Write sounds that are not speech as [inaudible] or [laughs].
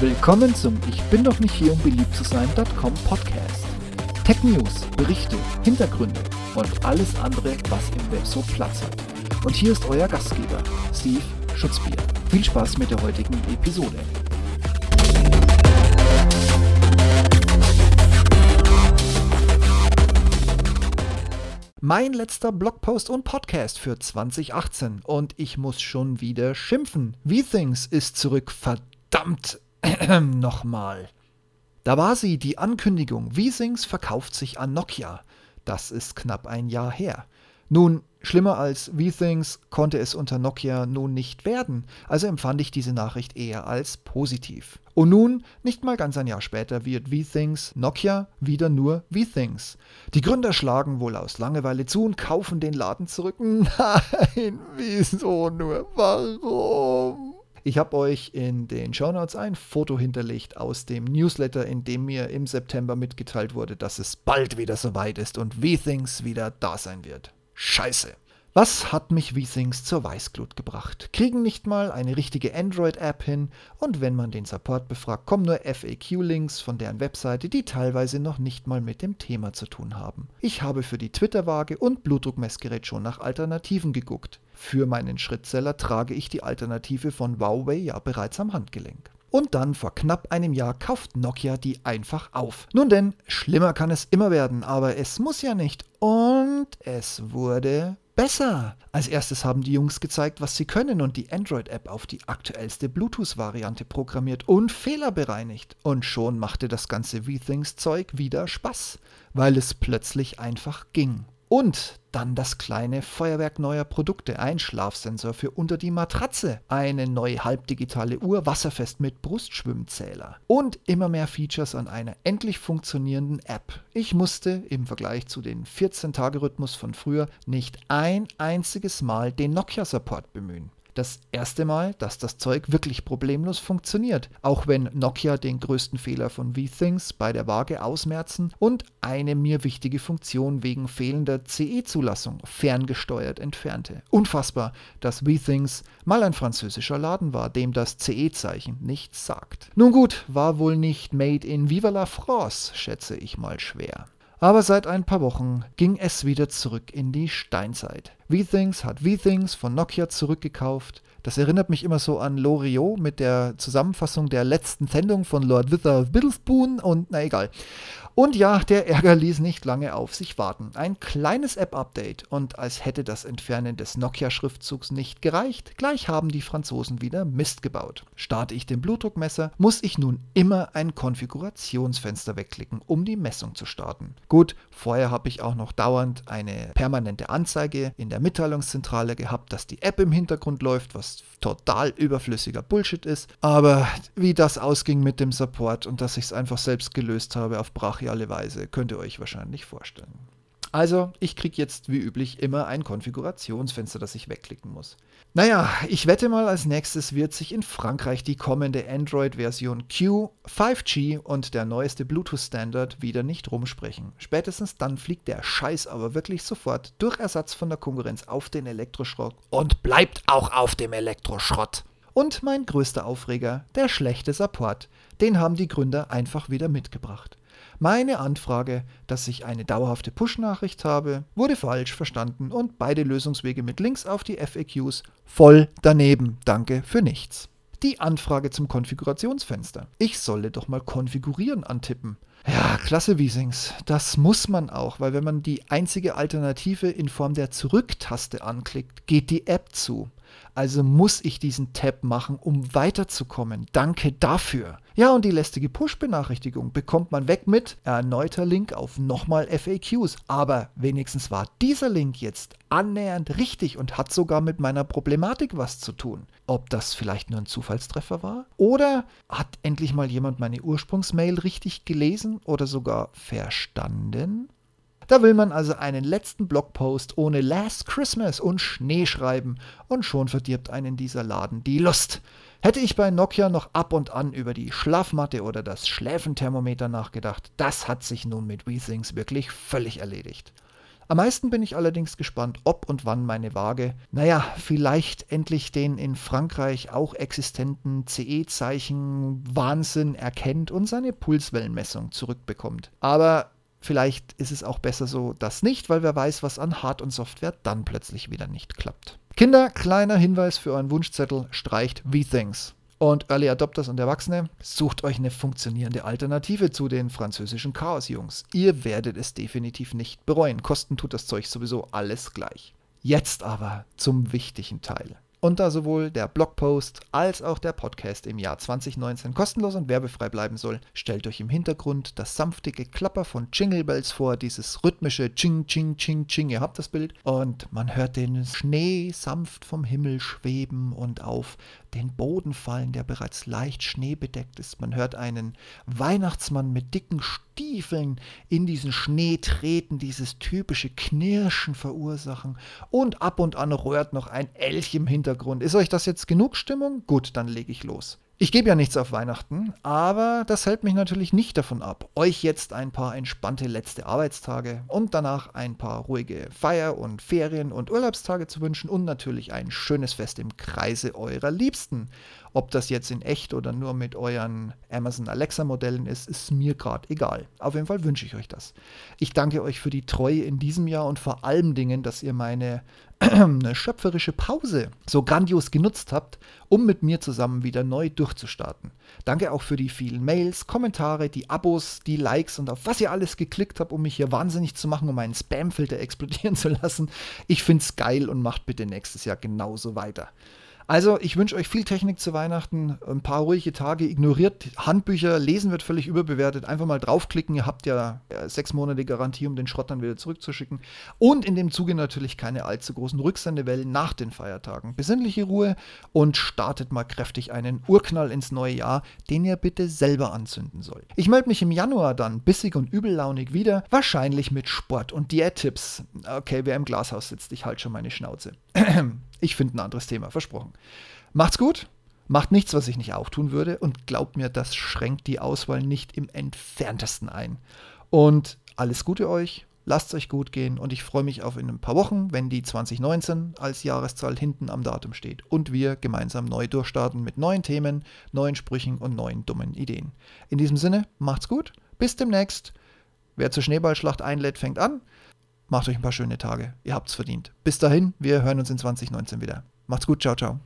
Willkommen zum Ich bin doch nicht hier, um beliebt zu sein.com Podcast. Tech News, Berichte, Hintergründe und alles andere, was im Web so Platz hat. Und hier ist euer Gastgeber, Steve Schutzbier. Viel Spaß mit der heutigen Episode. Mein letzter Blogpost und Podcast für 2018 und ich muss schon wieder schimpfen. V-Things ist zurück, verdammt [clears throat] nochmal. Da war sie, die Ankündigung, V-Things verkauft sich an Nokia. Das ist knapp ein Jahr her. Nun, schlimmer als V-Things konnte es unter Nokia nun nicht werden, also empfand ich diese Nachricht eher als positiv. Und nun, nicht mal ganz ein Jahr später, wird V-Things Nokia wieder nur V-Things. Die Gründer schlagen wohl aus Langeweile zu und kaufen den Laden zurück. [laughs] Nein, wieso nur? Warum? Ich habe euch in den Shownotes ein Foto hinterlegt aus dem Newsletter, in dem mir im September mitgeteilt wurde, dass es bald wieder soweit ist und V-Things wieder da sein wird. Scheiße. Was hat mich V-Things zur Weißglut gebracht? Kriegen nicht mal eine richtige Android-App hin und wenn man den Support befragt, kommen nur FAQ-Links von deren Webseite, die teilweise noch nicht mal mit dem Thema zu tun haben. Ich habe für die Twitter-Waage und Blutdruckmessgerät schon nach Alternativen geguckt. Für meinen Schrittzeller trage ich die Alternative von Huawei ja bereits am Handgelenk. Und dann vor knapp einem Jahr kauft Nokia die einfach auf. Nun denn, schlimmer kann es immer werden, aber es muss ja nicht. Und es wurde besser. Als erstes haben die Jungs gezeigt, was sie können und die Android-App auf die aktuellste Bluetooth-Variante programmiert und Fehler bereinigt. Und schon machte das ganze V-Things-Zeug wieder Spaß, weil es plötzlich einfach ging. Und dann das kleine Feuerwerk neuer Produkte, ein Schlafsensor für unter die Matratze, eine neue halbdigitale Uhr, wasserfest mit Brustschwimmzähler und immer mehr Features an einer endlich funktionierenden App. Ich musste im Vergleich zu den 14-Tage-Rhythmus von früher nicht ein einziges Mal den Nokia-Support bemühen das erste Mal, dass das Zeug wirklich problemlos funktioniert, auch wenn Nokia den größten Fehler von V-Things bei der Waage ausmerzen und eine mir wichtige Funktion wegen fehlender CE-Zulassung ferngesteuert entfernte. Unfassbar, dass V-Things mal ein französischer Laden war, dem das CE-Zeichen nichts sagt. Nun gut, war wohl nicht made in Viva la France, schätze ich mal schwer. Aber seit ein paar Wochen ging es wieder zurück in die Steinzeit. V-Things hat V-Things von Nokia zurückgekauft. Das erinnert mich immer so an Loriot mit der Zusammenfassung der letzten Sendung von Lord Wither Biddlespoon und na egal. Und ja, der Ärger ließ nicht lange auf sich warten. Ein kleines App-Update und als hätte das Entfernen des Nokia-Schriftzugs nicht gereicht, gleich haben die Franzosen wieder Mist gebaut. Starte ich den Blutdruckmesser, muss ich nun immer ein Konfigurationsfenster wegklicken, um die Messung zu starten. Gut, vorher habe ich auch noch dauernd eine permanente Anzeige in der Mitteilungszentrale gehabt, dass die App im Hintergrund läuft, was total überflüssiger Bullshit ist. Aber wie das ausging mit dem Support und dass ich es einfach selbst gelöst habe auf Brach brachiale Weise, könnt ihr euch wahrscheinlich vorstellen. Also, ich kriege jetzt wie üblich immer ein Konfigurationsfenster, das ich wegklicken muss. Naja, ich wette mal, als nächstes wird sich in Frankreich die kommende Android-Version Q, 5G und der neueste Bluetooth-Standard wieder nicht rumsprechen. Spätestens dann fliegt der Scheiß aber wirklich sofort durch Ersatz von der Konkurrenz auf den Elektroschrott und bleibt auch auf dem Elektroschrott. Und mein größter Aufreger, der schlechte Support. Den haben die Gründer einfach wieder mitgebracht. Meine Anfrage, dass ich eine dauerhafte Push-Nachricht habe, wurde falsch verstanden und beide Lösungswege mit Links auf die FAQs voll daneben. Danke für nichts. Die Anfrage zum Konfigurationsfenster. Ich solle doch mal konfigurieren antippen. Ja, klasse Wiesings. Das muss man auch, weil wenn man die einzige Alternative in Form der Zurücktaste anklickt, geht die App zu. Also muss ich diesen Tab machen, um weiterzukommen. Danke dafür. Ja, und die lästige Push-Benachrichtigung bekommt man weg mit erneuter Link auf nochmal FAQs. Aber wenigstens war dieser Link jetzt annähernd richtig und hat sogar mit meiner Problematik was zu tun. Ob das vielleicht nur ein Zufallstreffer war? Oder hat endlich mal jemand meine Ursprungsmail richtig gelesen oder sogar verstanden? Da will man also einen letzten Blogpost ohne Last Christmas und Schnee schreiben und schon verdirbt einen dieser Laden die Lust. Hätte ich bei Nokia noch ab und an über die Schlafmatte oder das Schläfenthermometer nachgedacht, das hat sich nun mit WeThings wirklich völlig erledigt. Am meisten bin ich allerdings gespannt, ob und wann meine Waage, naja, vielleicht endlich den in Frankreich auch existenten CE-Zeichen Wahnsinn erkennt und seine Pulswellenmessung zurückbekommt. Aber vielleicht ist es auch besser so, dass nicht, weil wer weiß, was an Hard- und Software dann plötzlich wieder nicht klappt. Kinder, kleiner Hinweis für euren Wunschzettel, streicht V-Things. Und Early Adopters und Erwachsene, sucht euch eine funktionierende Alternative zu den französischen Chaos-Jungs. Ihr werdet es definitiv nicht bereuen. Kosten tut das Zeug sowieso alles gleich. Jetzt aber zum wichtigen Teil. Und da sowohl der Blogpost als auch der Podcast im Jahr 2019 kostenlos und werbefrei bleiben soll, stellt euch im Hintergrund das sanftige Klapper von Jingle Bells vor, dieses rhythmische Ching, Ching, Ching, Ching. Ihr habt das Bild. Und man hört den Schnee sanft vom Himmel schweben und auf den Boden fallen, der bereits leicht schneebedeckt ist. Man hört einen Weihnachtsmann mit dicken Stiefeln in diesen Schnee treten, dieses typische Knirschen verursachen und ab und an rührt noch ein Elch im Hintergrund. Ist euch das jetzt genug Stimmung? Gut, dann lege ich los. Ich gebe ja nichts auf Weihnachten, aber das hält mich natürlich nicht davon ab, euch jetzt ein paar entspannte letzte Arbeitstage und danach ein paar ruhige Feier- und Ferien- und Urlaubstage zu wünschen und natürlich ein schönes Fest im Kreise eurer Liebsten. Ob das jetzt in echt oder nur mit euren Amazon Alexa Modellen ist, ist mir gerade egal. Auf jeden Fall wünsche ich euch das. Ich danke euch für die Treue in diesem Jahr und vor allem Dingen, dass ihr meine [clears throat] eine schöpferische Pause so grandios genutzt habt, um mit mir zusammen wieder neu durchzustarten. Danke auch für die vielen Mails, Kommentare, die Abos, die Likes und auf was ihr alles geklickt habt, um mich hier wahnsinnig zu machen, um meinen Spamfilter [laughs] explodieren zu lassen. Ich find's geil und macht bitte nächstes Jahr genauso weiter. Also, ich wünsche euch viel Technik zu Weihnachten, ein paar ruhige Tage, ignoriert Handbücher, lesen wird völlig überbewertet. Einfach mal draufklicken, ihr habt ja sechs Monate Garantie, um den Schrott dann wieder zurückzuschicken. Und in dem Zuge natürlich keine allzu großen Rücksendewellen nach den Feiertagen. Besinnliche Ruhe und startet mal kräftig einen Urknall ins neue Jahr, den ihr bitte selber anzünden sollt. Ich melde mich im Januar dann bissig und übellaunig wieder, wahrscheinlich mit Sport und Diättipps. Okay, wer im Glashaus sitzt, ich halte schon meine Schnauze. [clears throat] Ich finde ein anderes Thema, versprochen. Macht's gut, macht nichts, was ich nicht auch tun würde und glaubt mir, das schränkt die Auswahl nicht im entferntesten ein. Und alles Gute euch, lasst euch gut gehen und ich freue mich auf in ein paar Wochen, wenn die 2019 als Jahreszahl hinten am Datum steht und wir gemeinsam neu durchstarten mit neuen Themen, neuen Sprüchen und neuen dummen Ideen. In diesem Sinne, macht's gut, bis demnächst. Wer zur Schneeballschlacht einlädt, fängt an. Macht euch ein paar schöne Tage. Ihr habt's verdient. Bis dahin, wir hören uns in 2019 wieder. Macht's gut, ciao, ciao.